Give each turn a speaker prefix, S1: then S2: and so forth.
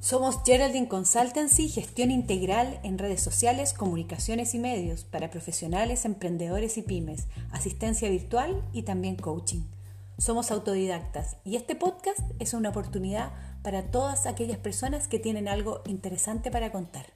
S1: Somos Geraldine Consultancy, gestión integral en redes sociales, comunicaciones y medios para profesionales, emprendedores y pymes, asistencia virtual y también coaching. Somos autodidactas y este podcast es una oportunidad para todas aquellas personas que tienen algo interesante para contar.